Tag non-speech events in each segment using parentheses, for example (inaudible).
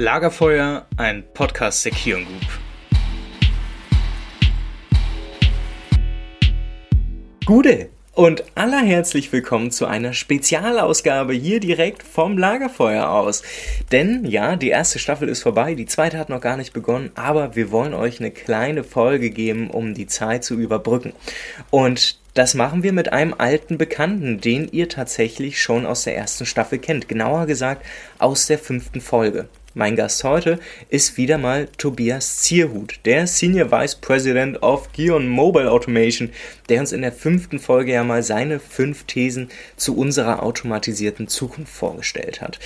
Lagerfeuer, ein Podcast der Kion Group. Gute und allerherzlich willkommen zu einer Spezialausgabe hier direkt vom Lagerfeuer aus. Denn ja, die erste Staffel ist vorbei, die zweite hat noch gar nicht begonnen, aber wir wollen euch eine kleine Folge geben, um die Zeit zu überbrücken. Und das machen wir mit einem alten Bekannten, den ihr tatsächlich schon aus der ersten Staffel kennt. Genauer gesagt aus der fünften Folge. Mein Gast heute ist wieder mal Tobias Zierhut, der Senior Vice President of Gion Mobile Automation, der uns in der fünften Folge ja mal seine fünf Thesen zu unserer automatisierten Zukunft vorgestellt hat.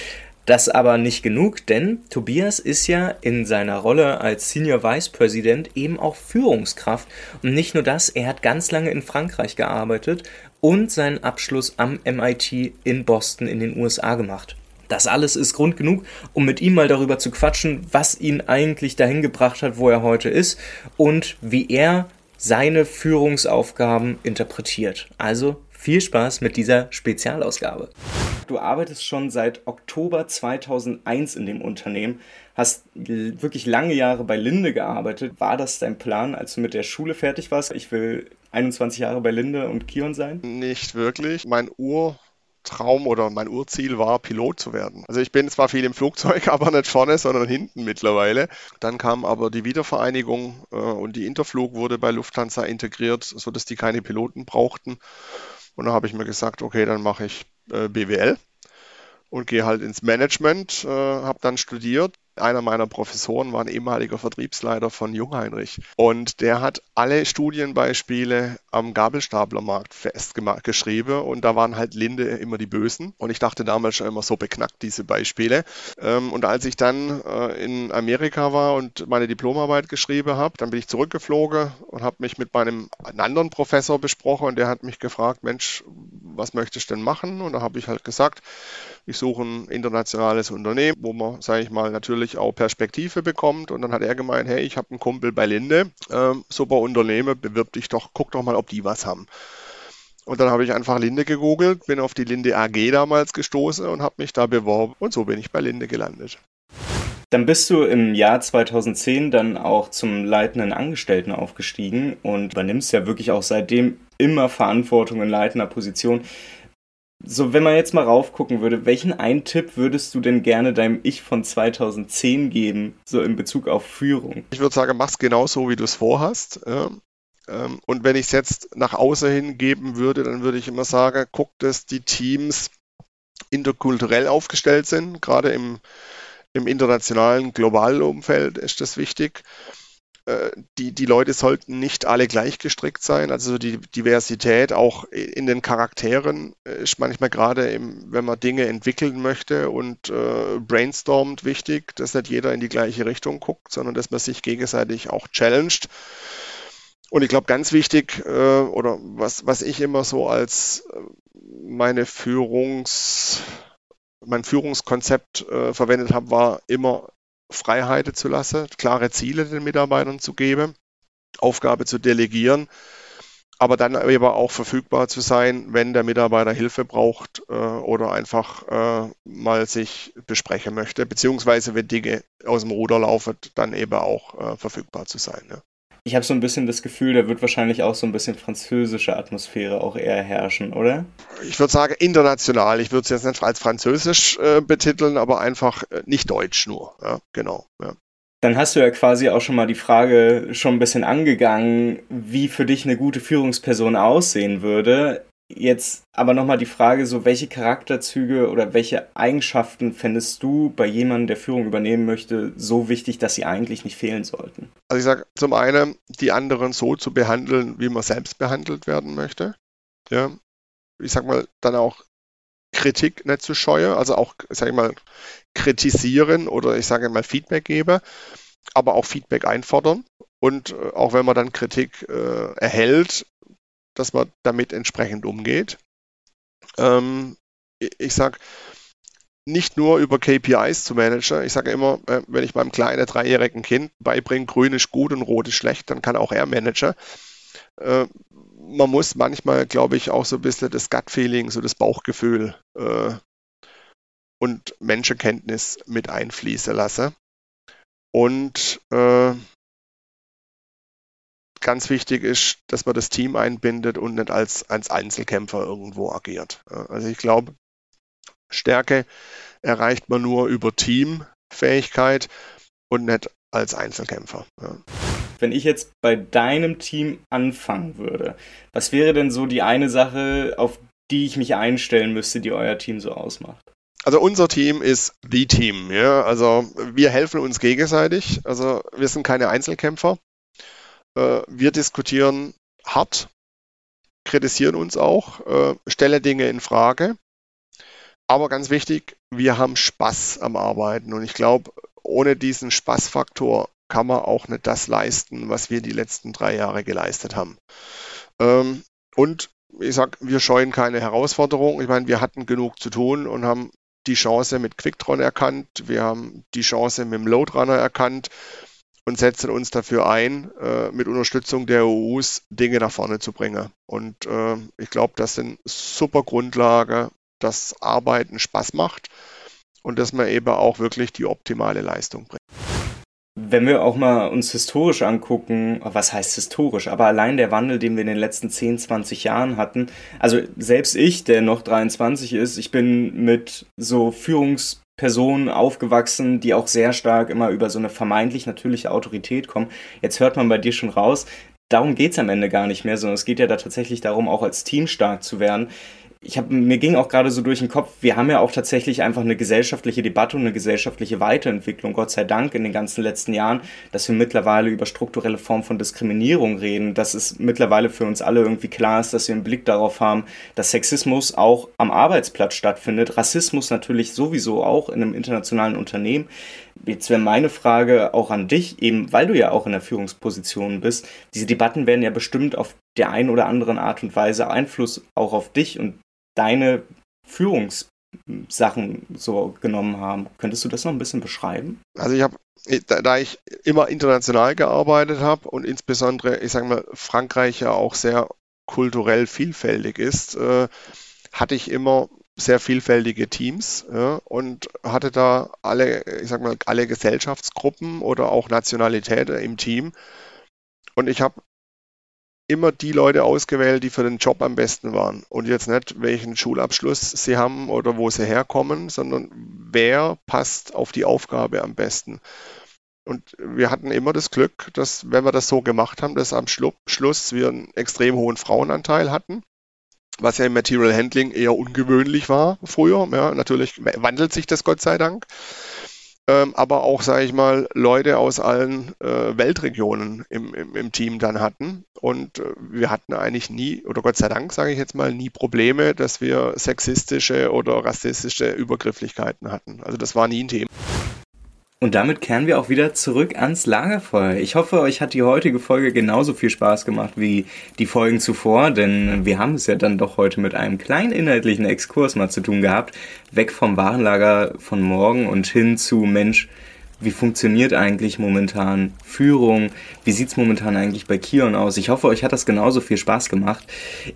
Das aber nicht genug, denn Tobias ist ja in seiner Rolle als Senior Vice President eben auch Führungskraft. Und nicht nur das, er hat ganz lange in Frankreich gearbeitet und seinen Abschluss am MIT in Boston in den USA gemacht. Das alles ist Grund genug, um mit ihm mal darüber zu quatschen, was ihn eigentlich dahin gebracht hat, wo er heute ist und wie er seine Führungsaufgaben interpretiert. Also viel Spaß mit dieser Spezialausgabe. Du arbeitest schon seit Oktober 2001 in dem Unternehmen, hast wirklich lange Jahre bei Linde gearbeitet. War das dein Plan, als du mit der Schule fertig warst? Ich will 21 Jahre bei Linde und Kion sein? Nicht wirklich. Mein Ur Traum oder mein Urziel war, Pilot zu werden. Also ich bin zwar viel im Flugzeug, (laughs) aber nicht vorne, sondern hinten mittlerweile. Dann kam aber die Wiedervereinigung äh, und die Interflug wurde bei Lufthansa integriert, sodass die keine Piloten brauchten. Und da habe ich mir gesagt, okay, dann mache ich äh, BWL und gehe halt ins Management, äh, habe dann studiert einer meiner Professoren war ein ehemaliger Vertriebsleiter von Jungheinrich. Und der hat alle Studienbeispiele am Gabelstaplermarkt festgeschrieben. Und da waren halt Linde immer die Bösen. Und ich dachte damals schon immer so beknackt, diese Beispiele. Ähm, und als ich dann äh, in Amerika war und meine Diplomarbeit geschrieben habe, dann bin ich zurückgeflogen und habe mich mit meinem anderen Professor besprochen. Und der hat mich gefragt, Mensch, was möchtest du denn machen? Und da habe ich halt gesagt, ich suche ein internationales Unternehmen, wo man, sage ich mal, natürlich auch Perspektive bekommt. Und dann hat er gemeint, hey, ich habe einen Kumpel bei Linde, ähm, super Unternehmen, bewirb dich doch, guck doch mal, ob die was haben. Und dann habe ich einfach Linde gegoogelt, bin auf die Linde AG damals gestoßen und habe mich da beworben. Und so bin ich bei Linde gelandet. Dann bist du im Jahr 2010 dann auch zum leitenden Angestellten aufgestiegen und übernimmst ja wirklich auch seitdem immer Verantwortung in leitender Position. So, wenn man jetzt mal raufgucken würde, welchen einen Tipp würdest du denn gerne deinem Ich von 2010 geben, so in Bezug auf Führung? Ich würde sagen, mach's genau so, wie du es vorhast. Ja. Ähm, und wenn ich es jetzt nach außen hin geben würde, dann würde ich immer sagen, guck, dass die Teams interkulturell aufgestellt sind, gerade im, im internationalen, globalen Umfeld ist das wichtig. Äh, die, die Leute sollten nicht alle gleich gestrickt sein. Also die Diversität auch in den Charakteren ist manchmal gerade, wenn man Dinge entwickeln möchte und äh, brainstormt wichtig, dass nicht jeder in die gleiche Richtung guckt, sondern dass man sich gegenseitig auch challenged. Und ich glaube, ganz wichtig, äh, oder was, was ich immer so als äh, meine Führungs, mein Führungskonzept äh, verwendet habe, war immer Freiheiten zu lassen, klare Ziele den Mitarbeitern zu geben, Aufgabe zu delegieren, aber dann aber auch verfügbar zu sein, wenn der Mitarbeiter Hilfe braucht äh, oder einfach äh, mal sich besprechen möchte, beziehungsweise wenn Dinge aus dem Ruder laufen, dann eben auch äh, verfügbar zu sein. Ne? Ich habe so ein bisschen das Gefühl, da wird wahrscheinlich auch so ein bisschen französische Atmosphäre auch eher herrschen, oder? Ich würde sagen international. Ich würde es jetzt nicht als französisch äh, betiteln, aber einfach äh, nicht deutsch nur. Ja, genau. Ja. Dann hast du ja quasi auch schon mal die Frage schon ein bisschen angegangen, wie für dich eine gute Führungsperson aussehen würde. Jetzt aber nochmal die Frage, so welche Charakterzüge oder welche Eigenschaften fändest du bei jemandem, der Führung übernehmen möchte, so wichtig, dass sie eigentlich nicht fehlen sollten? Also ich sage zum einen, die anderen so zu behandeln, wie man selbst behandelt werden möchte. Ja. Ich sag mal, dann auch Kritik nicht zu scheuen, also auch, sag ich mal, kritisieren oder ich sage mal Feedback geben, aber auch Feedback einfordern. Und äh, auch wenn man dann Kritik äh, erhält, dass man damit entsprechend umgeht. Ähm, ich sage, nicht nur über KPIs zu managen. Ich sage immer, äh, wenn ich meinem kleinen dreijährigen Kind beibringe, grün ist gut und rot ist schlecht, dann kann auch er managen. Äh, man muss manchmal, glaube ich, auch so ein bisschen das Gut-Feeling, so das Bauchgefühl äh, und Menschenkenntnis mit einfließen lassen. Und ganz wichtig ist, dass man das Team einbindet und nicht als, als Einzelkämpfer irgendwo agiert. Also ich glaube, Stärke erreicht man nur über Teamfähigkeit und nicht als Einzelkämpfer. Ja. Wenn ich jetzt bei deinem Team anfangen würde, was wäre denn so die eine Sache, auf die ich mich einstellen müsste, die euer Team so ausmacht? Also unser Team ist the Team, ja. Also wir helfen uns gegenseitig. Also wir sind keine Einzelkämpfer. Äh, wir diskutieren hart, kritisieren uns auch, äh, stellen Dinge in Frage. Aber ganz wichtig, wir haben Spaß am Arbeiten. Und ich glaube, ohne diesen Spaßfaktor kann man auch nicht das leisten, was wir die letzten drei Jahre geleistet haben. Ähm, und ich sage, wir scheuen keine Herausforderung. Ich meine, wir hatten genug zu tun und haben die Chance mit Quicktron erkannt. Wir haben die Chance mit dem Loadrunner erkannt und setzen uns dafür ein, äh, mit Unterstützung der EUs Dinge nach vorne zu bringen. Und äh, ich glaube, das sind super Grundlage, dass Arbeiten Spaß macht und dass man eben auch wirklich die optimale Leistung bringt. Wenn wir auch mal uns historisch angucken, was heißt historisch, aber allein der Wandel, den wir in den letzten 10, 20 Jahren hatten, also selbst ich, der noch 23 ist, ich bin mit so Führungspersonen aufgewachsen, die auch sehr stark immer über so eine vermeintlich natürliche Autorität kommen. Jetzt hört man bei dir schon raus, darum geht es am Ende gar nicht mehr, sondern es geht ja da tatsächlich darum, auch als Team stark zu werden ich habe mir ging auch gerade so durch den Kopf, wir haben ja auch tatsächlich einfach eine gesellschaftliche Debatte und eine gesellschaftliche Weiterentwicklung, Gott sei Dank in den ganzen letzten Jahren, dass wir mittlerweile über strukturelle Formen von Diskriminierung reden, dass es mittlerweile für uns alle irgendwie klar ist, dass wir einen Blick darauf haben, dass Sexismus auch am Arbeitsplatz stattfindet, Rassismus natürlich sowieso auch in einem internationalen Unternehmen. Jetzt wäre meine Frage auch an dich, eben weil du ja auch in der Führungsposition bist. Diese Debatten werden ja bestimmt auf der einen oder anderen Art und Weise Einfluss auch auf dich und deine Führungssachen so genommen haben. Könntest du das noch ein bisschen beschreiben? Also ich habe, da ich immer international gearbeitet habe und insbesondere, ich sage mal, Frankreich ja auch sehr kulturell vielfältig ist, äh, hatte ich immer sehr vielfältige Teams ja, und hatte da alle, ich sag mal, alle Gesellschaftsgruppen oder auch Nationalitäten im Team. Und ich habe immer die Leute ausgewählt, die für den Job am besten waren. Und jetzt nicht, welchen Schulabschluss sie haben oder wo sie herkommen, sondern wer passt auf die Aufgabe am besten. Und wir hatten immer das Glück, dass, wenn wir das so gemacht haben, dass am Schluss wir einen extrem hohen Frauenanteil hatten, was ja im Material Handling eher ungewöhnlich war früher. Ja, natürlich wandelt sich das Gott sei Dank ähm, aber auch, sage ich mal, Leute aus allen äh, Weltregionen im, im, im, Team dann hatten. Und äh, wir hatten eigentlich nie, oder Gott sei Dank, sage ich jetzt mal, nie Probleme, dass wir sexistische oder rassistische Übergrifflichkeiten hatten. Also das war nie ein Thema. Und damit kehren wir auch wieder zurück ans Lagerfeuer. Ich hoffe, euch hat die heutige Folge genauso viel Spaß gemacht wie die Folgen zuvor, denn wir haben es ja dann doch heute mit einem kleinen inhaltlichen Exkurs mal zu tun gehabt. Weg vom Warenlager von morgen und hin zu Mensch, wie funktioniert eigentlich momentan Führung? Wie sieht es momentan eigentlich bei Kion aus? Ich hoffe, euch hat das genauso viel Spaß gemacht.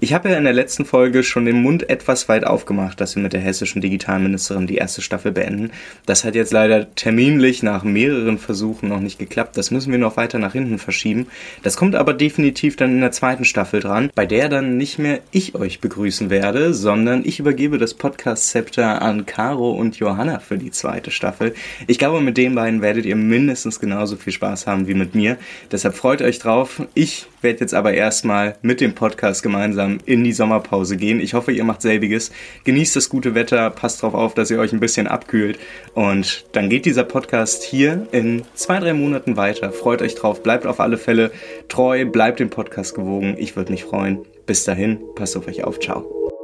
Ich habe ja in der letzten Folge schon den Mund etwas weit aufgemacht, dass wir mit der hessischen Digitalministerin die erste Staffel beenden. Das hat jetzt leider terminlich nach mehreren Versuchen noch nicht geklappt. Das müssen wir noch weiter nach hinten verschieben. Das kommt aber definitiv dann in der zweiten Staffel dran, bei der dann nicht mehr ich euch begrüßen werde, sondern ich übergebe das Podcast-Zepter an Caro und Johanna für die zweite Staffel. Ich glaube, mit den beiden werdet ihr mindestens genauso viel Spaß haben wie mit mir. Deshalb freut euch drauf. Ich werde jetzt aber erstmal mit dem Podcast gemeinsam in die Sommerpause gehen. Ich hoffe, ihr macht selbiges. Genießt das gute Wetter, passt darauf auf, dass ihr euch ein bisschen abkühlt. Und dann geht dieser Podcast hier in zwei, drei Monaten weiter. Freut euch drauf, bleibt auf alle Fälle treu, bleibt dem Podcast gewogen. Ich würde mich freuen. Bis dahin, passt auf euch auf. Ciao.